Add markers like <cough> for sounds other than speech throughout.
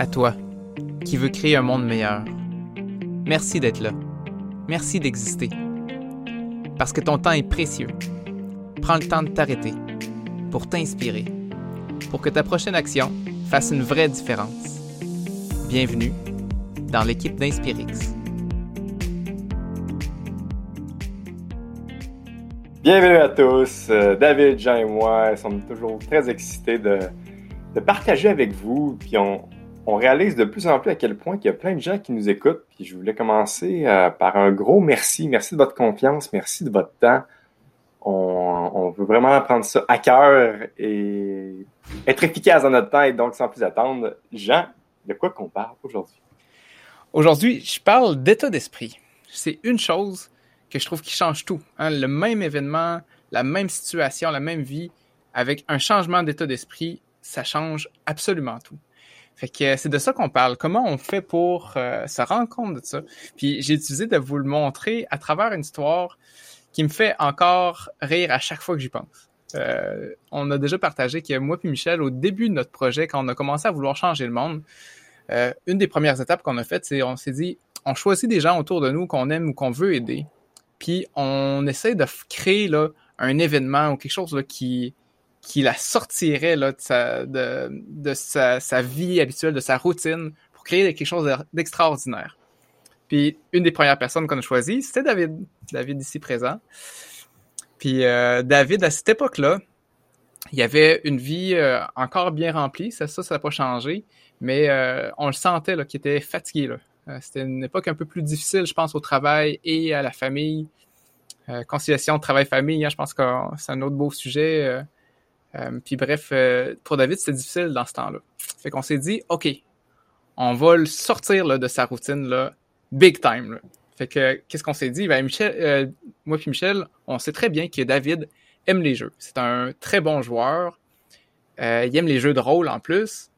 À toi, qui veux créer un monde meilleur. Merci d'être là. Merci d'exister. Parce que ton temps est précieux. Prends le temps de t'arrêter pour t'inspirer, pour que ta prochaine action fasse une vraie différence. Bienvenue dans l'équipe d'Inspirix. Bienvenue à tous. Euh, David, Jean et moi sommes toujours très excités de, de partager avec vous. Puis on, on, réalise de plus en plus à quel point il y a plein de gens qui nous écoutent. Je voulais commencer euh, par un gros merci. Merci de votre confiance. Merci de votre temps. On, on veut vraiment prendre ça à cœur et être efficace dans notre temps. Et donc, sans plus attendre, Jean, de quoi qu'on parle aujourd'hui? Aujourd'hui, je parle d'état d'esprit. C'est une chose que je trouve qui change tout. Hein. Le même événement, la même situation, la même vie, avec un changement d'état d'esprit, ça change absolument tout. Fait que c'est de ça qu'on parle. Comment on fait pour euh, se rendre compte de ça? Puis j'ai utilisé de vous le montrer à travers une histoire qui me fait encore rire à chaque fois que j'y pense. Euh, on a déjà partagé que moi puis Michel, au début de notre projet, quand on a commencé à vouloir changer le monde, euh, une des premières étapes qu'on a faites, c'est on s'est dit, on choisit des gens autour de nous qu'on aime ou qu'on veut aider, puis on essaie de créer un événement ou quelque chose qui, qui la sortirait de, sa, vie habituelle, de sa routine, pour créer quelque chose d'extraordinaire. Puis une des premières personnes qu'on a choisies, c'était David. David ici présent. Puis euh, David, à cette époque-là, il avait une vie euh, encore bien remplie. Ça, ça, n'a pas changé. Mais euh, on le sentait qu'il était fatigué. C'était une époque un peu plus difficile, je pense, au travail et à la famille. Conciliation travail-famille, hein, je pense que c'est un autre beau sujet. Euh, euh puis bref, euh, pour David, c'était difficile dans ce temps-là. Fait qu'on s'est dit, OK, on va le sortir de sa routine, là, big time. Fait que qu'est-ce qu'on s'est dit? Ben, Michel, moi puis Michel, on sait très bien que David aime les jeux. C'est un très bon joueur. il aime les jeux de rôle en plus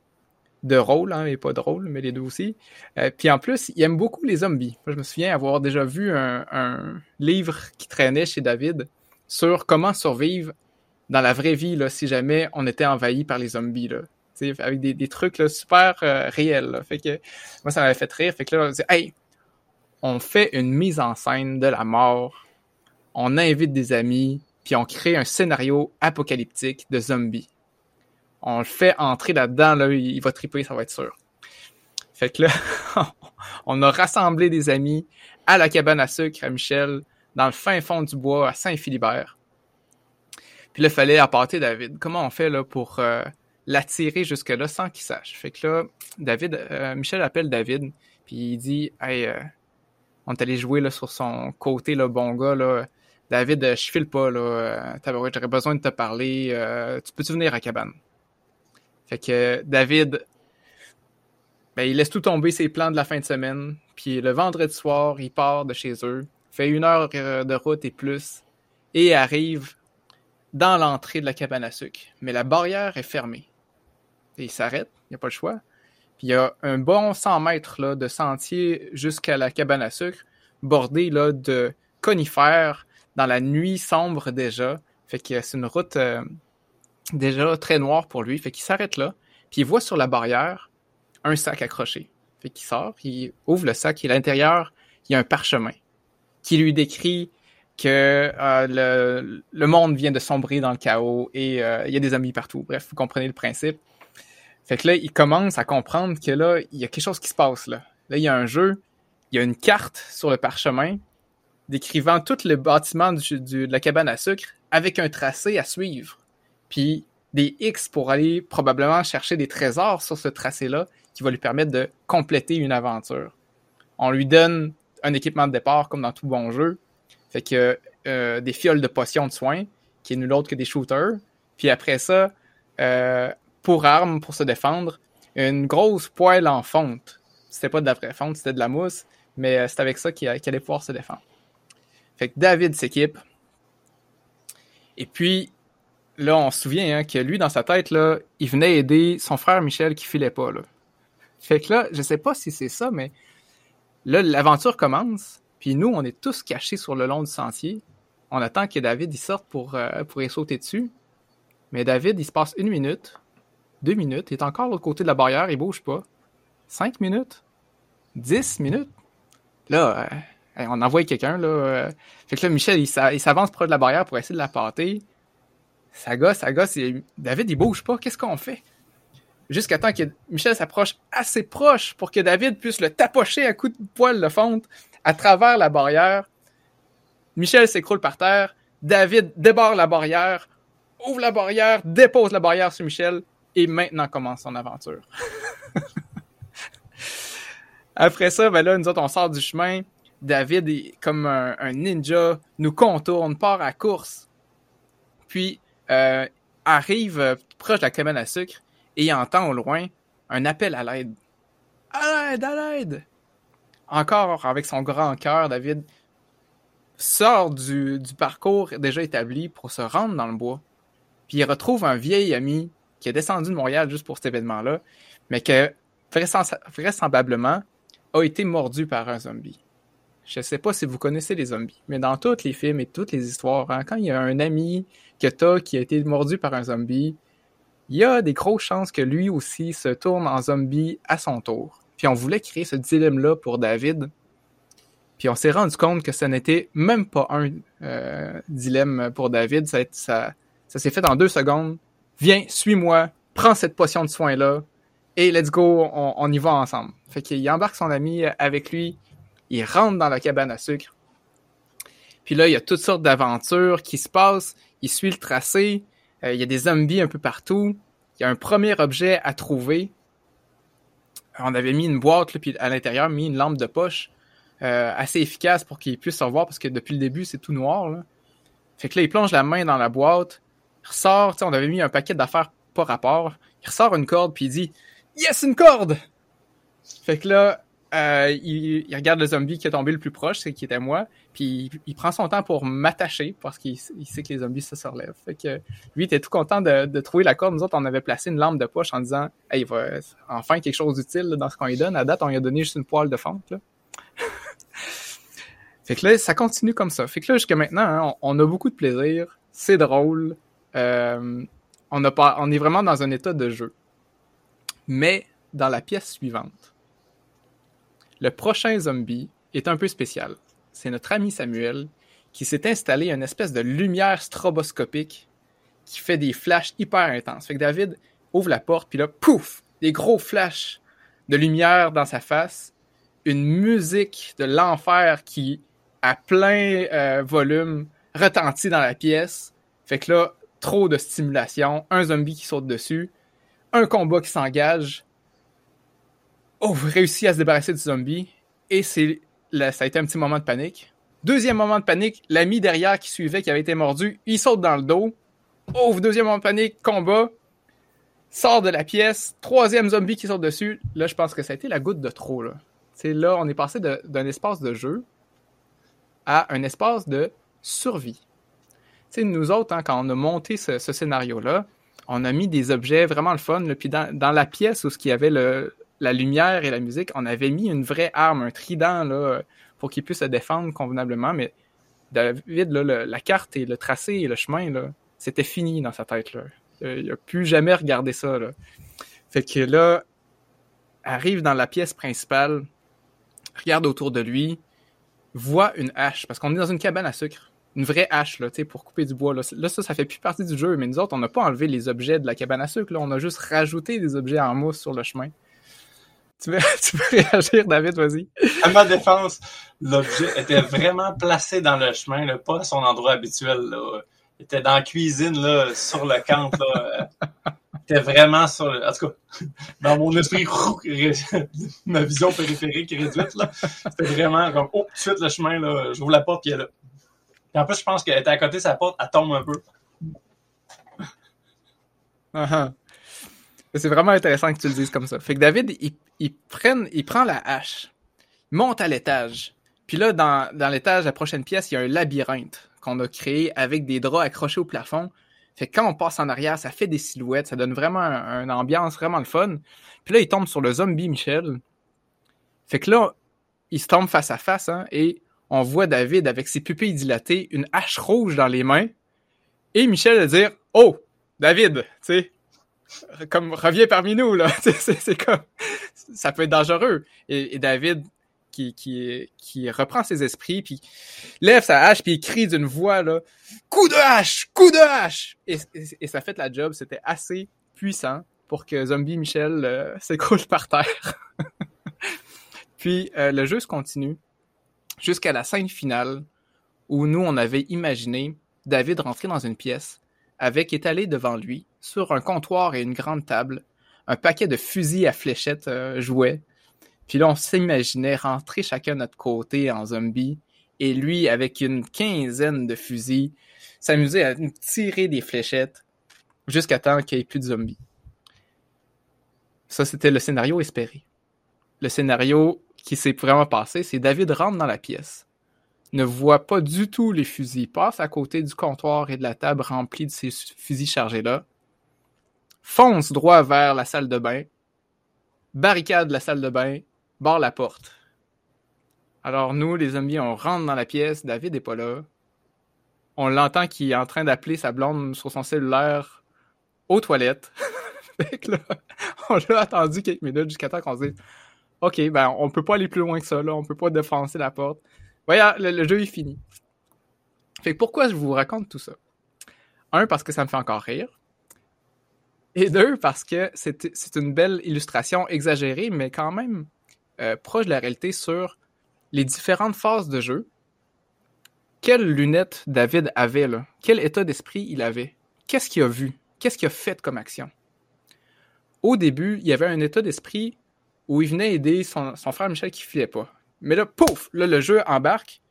de rôle, hein, et pas de rôle, mais les deux aussi. Euh, puis en plus, il aime beaucoup les zombies. je me souviens avoir déjà vu un, un, livre qui traînait chez David sur comment survivre dans la vraie vie si jamais on était envahi par les zombies. Avec des, trucs super euh, réels. Fait que moi, ça m'avait fait rire. Fait que là, on Hey, on fait une mise en scène de la mort, on invite des amis, puis on crée un scénario apocalyptique de zombies on le fait entrer là-dedans, là, il va triper, ça va être sûr. Fait que là, <laughs> on a rassemblé des amis à la cabane à sucre à Michel, dans le fin fond du bois, à Saint-Philibert. Puis là, il fallait apporter David. Comment on fait là pour euh, l'attirer jusque-là sans qu'il sache? Fait que là, David, euh, Michel appelle David, puis il dit Hey, euh, on est allé jouer là, sur son côté, le bon gars. David, je file pas, là. J'aurais besoin de te parler. tu peux-tu venir à cabane? Fait que David, ben, il laisse tout tomber ses plans de la fin de semaine. Puis le vendredi soir, il part de chez eux, fait une heure de route et plus, et arrive dans l'entrée de la cabane à sucre. Mais la barrière est fermée. Il s'arrête, il n'y a pas le choix. Il y a un bon 100 mètres de sentier jusqu'à la cabane à sucre, bordé là, de conifères dans la nuit sombre déjà. Fait que c'est une route euh, déjà très noir pour lui. Fait qu'il s'arrête là, puis il voit sur la barrière un sac accroché. Fait qu'il sort, il ouvre le sac, et à l'intérieur, il y a un parchemin qui lui décrit que euh, le, monde vient de sombrer dans le chaos et euh, il y a des amis partout. Bref, vous comprenez le principe. Fait que là, il commence à comprendre que là, il y a quelque chose qui se passe là. Là, il y a un jeu, il y a une carte sur le parchemin décrivant tout le bâtiment de la cabane à sucre avec un tracé à suivre puis des X pour aller probablement chercher des trésors sur ce tracé-là qui va lui permettre de compléter une aventure. On lui donne un équipement de départ comme dans tout bon jeu. Fait que euh, des fioles de potions de soins, qui est nul autre que des shooters. Puis après ça, euh, pour armes, pour se défendre, une grosse poêle en fonte. C'était pas de la vraie fonte, c'était de la mousse, mais euh, c'est avec ça qu'il allait pouvoir se défendre. Fait que David s'équipe. Et puis, là, on se souvient hein, que lui, dans sa tête, il venait aider son frère Michel qui filait pas. Là. Fait que là, je sais pas si c'est ça, mais là, l'aventure commence, puis nous, on est tous cachés sur le long du sentier. On attend que David il sorte pour, euh, pour y sauter dessus. Mais David, il se passe une minute, deux minutes, il est encore de l'autre côté de la barrière, il bouge pas. 5 minutes? 10 minutes? Là, euh, on envoie quelqu'un, là. Euh. fait que là, Michel, il s'avance proche de la barrière pour essayer de la pâter. Ça gosse, ça gosse. David, il bouge pas. Qu'est-ce qu'on fait? Jusqu'à temps que Michel s'approche assez proche pour que David puisse le tapocher à coups de poil de fonte à travers la barrière. Michel s'écroule par terre. David débarre la barrière, ouvre la barrière, dépose la barrière sur Michel et maintenant commence son aventure. <laughs> Après ça, ben nous autres, on sort du chemin. David, comme un, ninja, nous contourne, part à course. Puis, euh, arrive euh, proche de la cabane à sucre et il entend au loin un appel à l'aide. À l'aide, à l'aide! Encore avec son grand cœur, David sort du, du, parcours déjà établi pour se rendre dans le bois. Puis il retrouve un vieil ami qui est descendu de Montréal juste pour cet événement-là, mais que vraisemblablement a été mordu par un zombie. Je sais pas si vous connaissez les zombies, mais dans tous les films et toutes les histoires, hein, quand il y a un ami que t'as qui a été mordu par un zombie, il y a des grosses chances que lui aussi se tourne en zombie à son tour. Puis on voulait créer ce dilemme-là pour David. Puis on s'est rendu compte que ce n'était même pas un euh, dilemme pour David. Ça, ça, ça s'est fait en deux secondes. Viens, suis-moi, prends cette potion de soin-là, et let's go, on, on y va ensemble. Fait qu'il embarque son ami avec lui, il rentre dans la cabane à sucre. Puis là, il y a toutes sortes d'aventures qui se passent. Il suit le tracé. Euh, il y a des zombies un peu partout. Il y a un premier objet à trouver. On avait mis une boîte, là, puis à l'intérieur, mis une lampe de poche euh, assez efficace pour qu'il puisse se voir parce que depuis le début, c'est tout noir. Fait que là, il plonge la main dans la boîte, ressort, on avait mis un paquet d'affaires pas rapport. Il ressort une corde, puis il dit Yes, une corde! Fait que là, euh, il, regarde le zombie qui est tombé le plus proche, c'est qui était moi, puis il, prend son temps pour m'attacher parce qu'il sait que les zombies se relèvent. Fait que lui il était tout content de, trouver la corde. Nous autres, on avait placé une lampe de poche en disant Hey, il va enfin quelque chose d'utile dans ce qu'on lui donne. À date, on lui a donné juste une poêle de fonte. <laughs> fait que là, ça continue comme ça. Fait que là, jusqu'à maintenant, hein, on, a beaucoup de plaisir. C'est drôle. Euh, on, a pas, on est vraiment dans un état de jeu. Mais dans la pièce suivante, le prochain zombie est un peu spécial. C'est notre ami Samuel qui s'est installé une espèce de lumière stroboscopique qui fait des flashs hyper intenses. Fait que David ouvre la porte, puis là, pouf, des gros flashs de lumière dans sa face, une musique de l'enfer qui, à plein euh, volume, retentit dans la pièce. Fait que là, trop de stimulation, un zombie qui saute dessus, un combat qui s'engage, Oh, réussit à se débarrasser du zombie. Et c'est ça a été un petit moment de panique. Deuxième moment de panique, l'ami derrière qui suivait, qui avait été mordu, il saute dans le dos. Oh, deuxième moment de panique, combat. Sort de la pièce. Troisième zombie qui saute dessus. Là, je pense que ça a été la goutte de trop. Là, on est passé d'un espace de jeu à un espace de survie. sais, nous autres, hein, quand on a monté ce, scénario-là, on a mis des objets vraiment le fun. puis dans, dans, la pièce où qu'il y avait le, la lumière et la musique, on avait mis une vraie arme, un trident, pour qu'il puisse se défendre convenablement. Mais David, la carte et le tracé et le chemin, là, c'était fini dans sa tête. Là. Il n'a plus jamais regardé ça. Fait que là, arrive dans la pièce principale, regarde autour de lui, voit une hache, parce qu'on est dans une cabane à sucre. Une vraie hache, là, pour couper du bois. Là. ça, ça fait plus partie du jeu, mais nous autres, on n'a pas enlevé les objets de la cabane à sucre. On a juste rajouté des objets en mousse sur le chemin. Tu veux, <laughs> tu réagir, David, vas-y. À ma défense, l'objet était vraiment placé dans le chemin, là, pas à son endroit habituel. Là. Il était dans la cuisine, là, sur le camp. Là. Il était vraiment sur le... En tout cas, <laughs> dans mon esprit, <laughs> ma vision périphérique réduite, là, c'était vraiment comme, oh, tout de suite, le chemin, là, j'ouvre la porte, puis elle est là. Et en plus, je pense qu'elle était à côté de sa porte, elle tombe un peu. Uh -huh. C'est vraiment intéressant que tu le dises comme ça. Fait que David, il, prend la hache, monte à l'étage. Puis là, dans, dans l'étage, la prochaine pièce, il y a un labyrinthe qu'on a créé avec des draps accrochés au plafond. Fait que quand on passe en arrière, ça fait des silhouettes, ça donne vraiment une ambiance vraiment le fun. Puis là, il tombe sur le zombie Michel. Fait que là, il se tombe face à face, hein, et on voit David avec ses pupilles dilatées, une hache rouge dans les mains. Et Michel va dire Oh, David, tu sais, comme reviens parmi nous là. <laughs> c'est comme ça peut être dangereux. Et, David qui, qui, qui reprend ses esprits puis lève sa hache puis il crie d'une voix là coup de hache, coup de hache. Et, ça fait la job. C'était assez puissant pour que Zombie Michel euh, <laughs> s'écroule par terre. <laughs> puis euh, le jeu se continue jusqu'à la scène finale où nous on avait imaginé David rentrer dans une pièce avec étalé devant lui, sur un comptoir et une grande table, un paquet de fusils à fléchettes euh, jouets. Puis là, on s'imaginait rentrer chacun de notre côté en zombie, et lui, avec une quinzaine de fusils, s'amuser à tirer des fléchettes jusqu'à temps qu'il n'y ait plus de zombies. Ça, c'était le scénario espéré. Le scénario qui s'est vraiment passé, c'est David rentre dans la pièce ne voit pas du tout les fusils, passe à côté du comptoir et de la table remplie de ces fusils chargés-là, fonce droit vers la salle de bain, barricade la salle de bain, barre la porte. Alors nous, les zombies, on rentre dans la pièce, David n'est pas là. On l'entend qui est en train d'appeler sa blonde sur son cellulaire aux toilettes. <laughs> on l'a attendu quelques minutes jusqu'à temps qu'on se dise OK, ben on peut pas aller plus loin que ça, là, on peut pas défoncer la porte. Voyez, le, jeu est fini. Fait pourquoi je vous raconte tout ça? Un, parce que ça me fait encore rire. Et deux, parce que c'est une belle illustration exagérée, mais quand même euh, proche de la réalité sur les différentes phases de jeu. Quelles lunettes David avait là? Quel état d'esprit il avait? Qu'est-ce qu'il a vu? Qu'est-ce qu'il a fait comme action? Au début, il y avait un état d'esprit où il venait aider son, frère Michel qui filait pas. Mais là, pouf, là, le jeu embarque.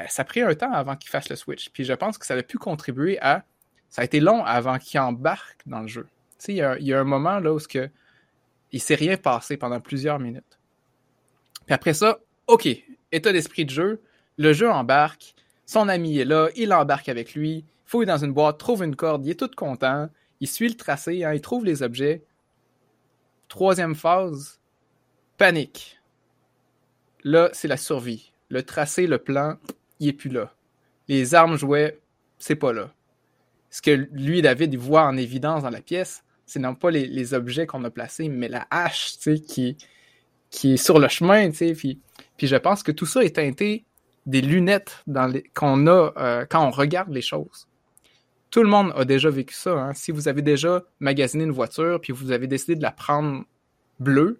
Euh, ça a pris un temps avant qu'il fasse le switch. Puis je pense que ça a pu contribuer à. Ça a été long avant qu'il embarque dans le jeu. Il y, a un moment là où que, il s'est rien passé pendant plusieurs minutes. Puis après ça, OK, état d'esprit de jeu, le jeu embarque, son ami est là, il embarque avec lui, fouille dans une boîte, trouve une corde, il est tout content, il suit le tracé, hein, il trouve les objets. Troisième phase, panique. Là, c'est la survie. Le tracé, le plan, il est plus là. Les armes jouaient, c'est pas là. Ce que lui, David, il voit en évidence dans la pièce, c'est non pas les, objets qu'on a placés, mais la hache, qui, est sur le chemin, tu puis je pense que tout ça est teinté des lunettes qu'on a euh, quand on regarde les choses. Tout le monde a déjà vécu ça. Hein. Si vous avez déjà magasiné une voiture, puis vous avez décidé de la prendre bleue,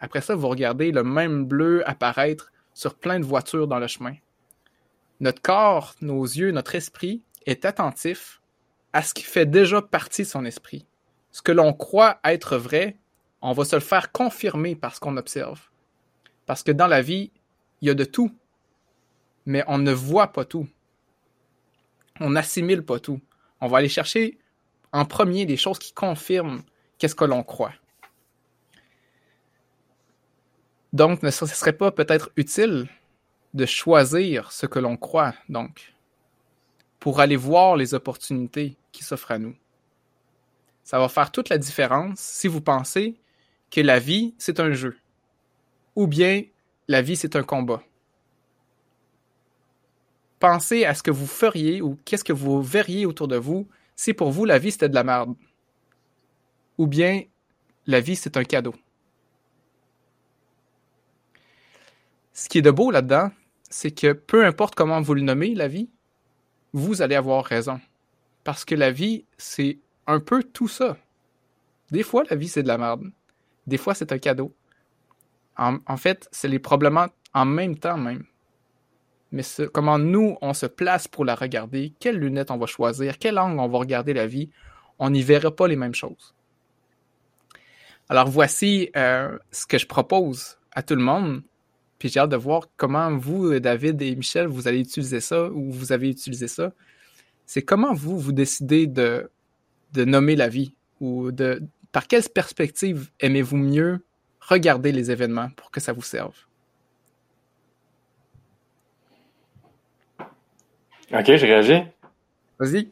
après ça, vous regardez le même bleu apparaître sur plein de voitures dans le chemin. Notre corps, nos yeux, notre esprit est attentif à ce qui fait déjà partie de son esprit. Ce que l'on croit être vrai, on va se le faire confirmer par ce qu'on observe. Parce que dans la vie, il y a de tout, mais on ne voit pas tout. On n'assimile pas tout. On va aller chercher en premier des choses qui confirment qu'est-ce que l'on croit. Donc, ne ce serait pas peut-être utile de choisir ce que l'on croit, donc, pour aller voir les opportunités qui s'offrent à nous. Ça va faire toute la différence si vous pensez que la vie, c'est un jeu, ou bien la vie, c'est un combat. Pensez à ce que vous feriez ou qu'est-ce que vous verriez autour de vous si pour vous la vie, c'était de la merde. Ou bien la vie, c'est un cadeau. Ce qui est de beau là-dedans, c'est que peu importe comment vous le nommez, la vie, vous allez avoir raison. Parce que la vie, c'est un peu tout ça. Des fois, la vie, c'est de la merde. Des fois, c'est un cadeau. En, fait, c'est les probablement en même temps même. Mais comment nous, on se place pour la regarder, quelles lunettes on va choisir, quel angle on va regarder la vie, on n'y verra pas les mêmes choses. Alors voici euh, ce que je propose à tout le monde puis j'ai hâte de voir comment vous, David et Michel, vous allez utiliser ça ou vous avez utilisé ça. C'est comment vous, vous décidez de, de nommer la vie ou de par quelle perspective aimez-vous mieux regarder les événements pour que ça vous serve? Ok, je réagis. Vas-y.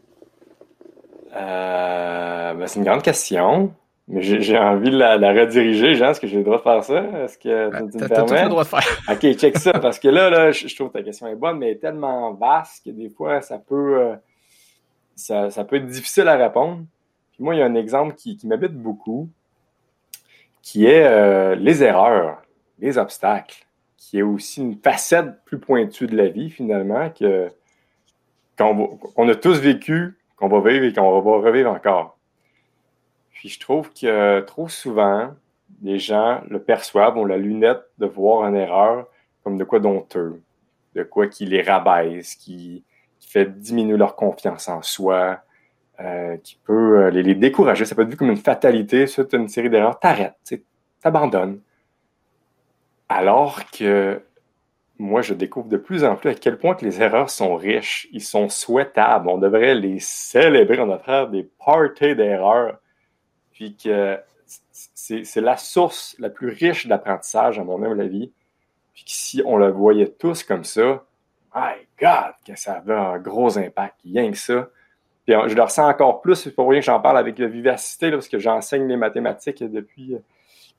Euh, ben, c'est une grande question. Mais j'ai envie de la, rediriger, Jean. Est-ce que j'ai le droit de faire ça? Est-ce que tu, me permets? Tout le droit de faire. <laughs> OK, check ça. Parce que là, là je, trouve que ta question est bonne, mais elle est tellement vaste que des fois, ça peut, euh, ça, peut être difficile à répondre. Puis moi, il y a un exemple qui, m'habite beaucoup, qui est euh, les erreurs, les obstacles, qui est aussi une facette plus pointue de la vie, finalement, que qu'on a tous vécu, qu'on va vivre et qu'on va revivre encore. Puis je trouve que trop souvent, les gens le perçoivent, ont la lunette de voir une erreur comme de quoi d'honteux, de quoi qui les rabaisse, qui, fait diminuer leur confiance en soi, euh, qui peut euh, les, décourager. Ça peut être vu comme une fatalité, c'est une série d'erreurs. T'arrêtes, t'abandonnes. Alors que moi, je découvre de plus en plus à quel point que les erreurs sont riches, ils sont souhaitables. On devrait les célébrer, on devrait faire des parties d'erreurs. Puis que c'est la source la plus riche d'apprentissage, à mon humble avis. Puis que si on le voyait tous comme ça, my God, que ça avait un gros impact, rien que ça. Puis je le ressens encore plus, c'est pour rien que j'en parle avec vivacité, parce que j'enseigne les mathématiques depuis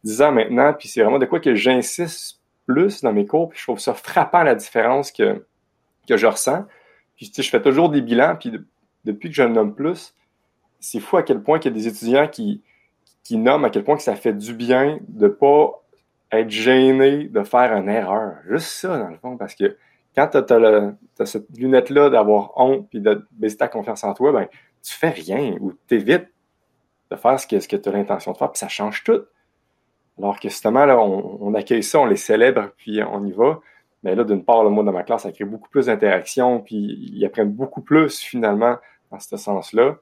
dix ans maintenant, puis c'est vraiment de quoi que j'insiste plus dans mes cours, puis je trouve ça frappant la différence que, que je ressens. Puis tu sais, je fais toujours des bilans, puis depuis que je nomme plus, c'est fou à quel point il y a des étudiants qui, nomment à quel point que ça fait du bien de pas être gêné de faire une erreur. Juste ça, dans le fond, parce que quand tu as, cette lunette-là d'avoir honte puis de baisser ta confiance en toi, ben, tu fais rien ou tu évites de faire ce que, ce que tu as l'intention de faire, puis ça change tout. Alors que justement, là, on, accueille ça, on les célèbre, puis on y va. Mais là, d'une part, le moi, dans ma classe, ça crée beaucoup plus d'interactions, puis ils apprennent beaucoup plus, finalement, dans ce sens-là.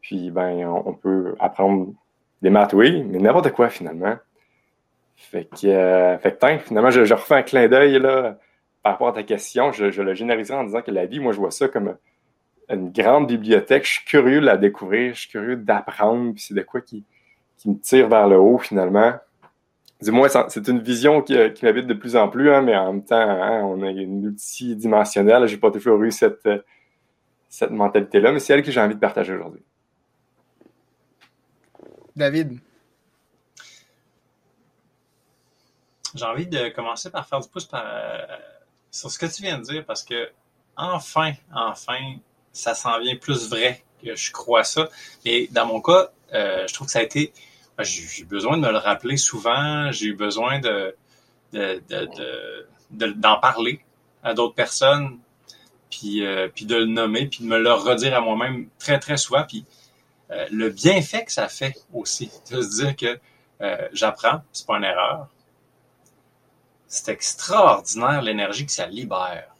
Puis, ben, on, peut apprendre des maths, oui, mais n'importe quoi, finalement. Fait que, euh, fait que finalement, je, refais un clin d'œil, là, par rapport à ta question. Je, je le génériserai en disant que la vie, moi, je vois ça comme une grande bibliothèque. Je suis curieux de la découvrir, je suis curieux d'apprendre, puis c'est de quoi qui, qui me tire vers le haut, finalement du moins, c'est une vision qui, qui m'habite de plus en plus, hein, mais en même temps, hein, on est multidimensionnel. J'ai pas toujours eu cette, cette mentalité-là, mais c'est elle que j'ai envie de partager aujourd'hui. David? J'ai envie de commencer par faire du pouce euh, sur ce que tu viens de dire parce que enfin, enfin, ça s'en vient plus vrai que je crois ça. Et dans mon cas, euh, je trouve que ça a été j'ai eu besoin de me le rappeler souvent, j'ai eu besoin de, d'en parler à d'autres personnes, puis, euh, puis de le nommer, puis de me le redire à moi-même très, très souvent. Puis euh, le bienfait que ça fait aussi, de se dire que euh, j'apprends, c'est pas une erreur. C'est extraordinaire l'énergie que ça libère.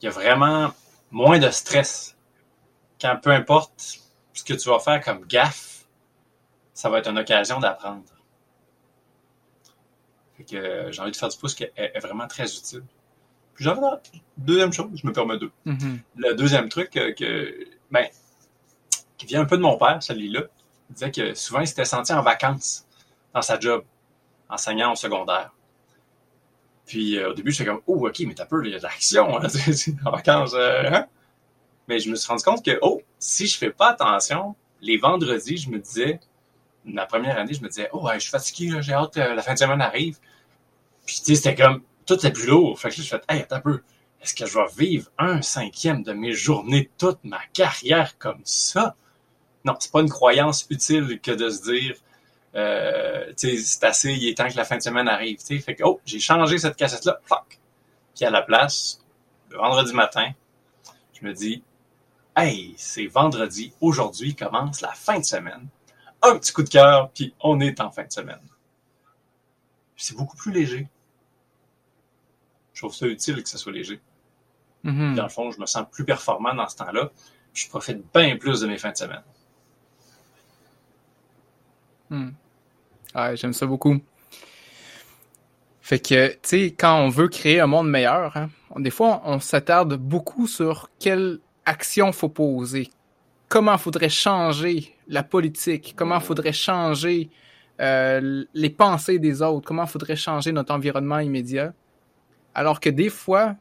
Il y a vraiment moins de stress. Quand peu importe ce que tu vas faire comme gaffe, ça va être une occasion d'apprendre. Fait que euh, j'ai envie de faire du pouce qui est, vraiment très utile. Puis j'en deuxième chose, je me permets deux. Mm-hmm. Le deuxième truc euh, que, ben, qui vient un peu de mon père, celui-là, il disait que souvent il s'était senti en vacances dans sa job, enseignant au secondaire. Puis euh, au début, j'étais comme, oh, ok, mais t'as peur, il y a de l'action <laughs> en vacances. Hein? Mais je me suis rendu compte que, oh, si je fais pas attention, les vendredis, je me disais, la première année, je me disais, oh, je suis fatigué, j'ai hâte que la fin de semaine arrive. Puis, tu sais, c'était comme, tout est plus lourd. Fait que là, je fais, hey, attends un peu. Est-ce que je vais vivre un cinquième de mes journées, toute ma carrière comme ça? Non, c'est pas une croyance utile que de se dire, euh, tu sais, c'est assez, il est temps que la fin de semaine arrive. Tu sais, fait que, oh, j'ai changé cette cassette-là, fuck. Puis à la place, le vendredi matin, je me dis, hey, c'est vendredi, aujourd'hui commence la fin de semaine un petit coup de cœur, puis on est en fin de semaine. C'est beaucoup plus léger. Je trouve ça utile que ce soit léger. Mm-hmm. Dans le fond, je me sens plus performant dans ce temps-là. Je profite bien plus de mes fins de semaine. Hmm. j'aime ça beaucoup. Fait que, tu sais, quand on veut créer un monde meilleur, hein, des fois, on, s'attarde beaucoup sur quelle action faut poser, comment faudrait changer la politique, comment faudrait changer euh, les pensées des autres, comment faudrait changer notre environnement immédiat? Alors que des fois,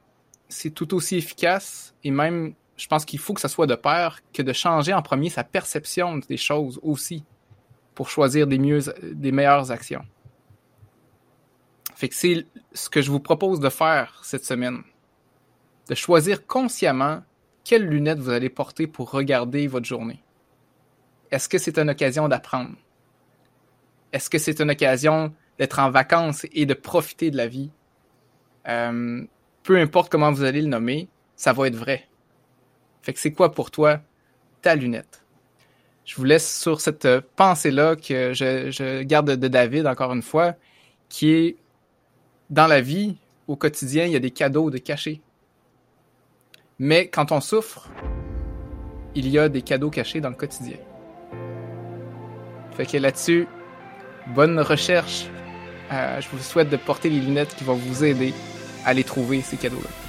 c'est tout aussi efficace et même, je pense qu'il faut que ça soit de pair que de changer en premier sa perception des choses aussi pour choisir des, mieux, meilleures actions. Fait que c'est ce que je vous propose de faire cette semaine. De choisir consciemment quelles lunettes vous allez porter pour regarder votre journée. est-ce que c'est une occasion d'apprendre? Est-ce que c'est une occasion d'être en vacances et de profiter de la vie? Euh, peu importe comment vous allez le nommer, ça va être vrai. Fait que c'est quoi pour toi ta lunette? Je vous laisse sur cette pensée-là que je, je garde de David, encore une fois, qui est dans la vie, au quotidien, il y a des cadeaux de cachés. Mais quand on souffre, il y a des cadeaux cachés dans le quotidien. Fait que là-dessus, bonne recherche. Euh, je vous souhaite de porter les lunettes qui vont vous aider à les trouver, ces cadeaux-là.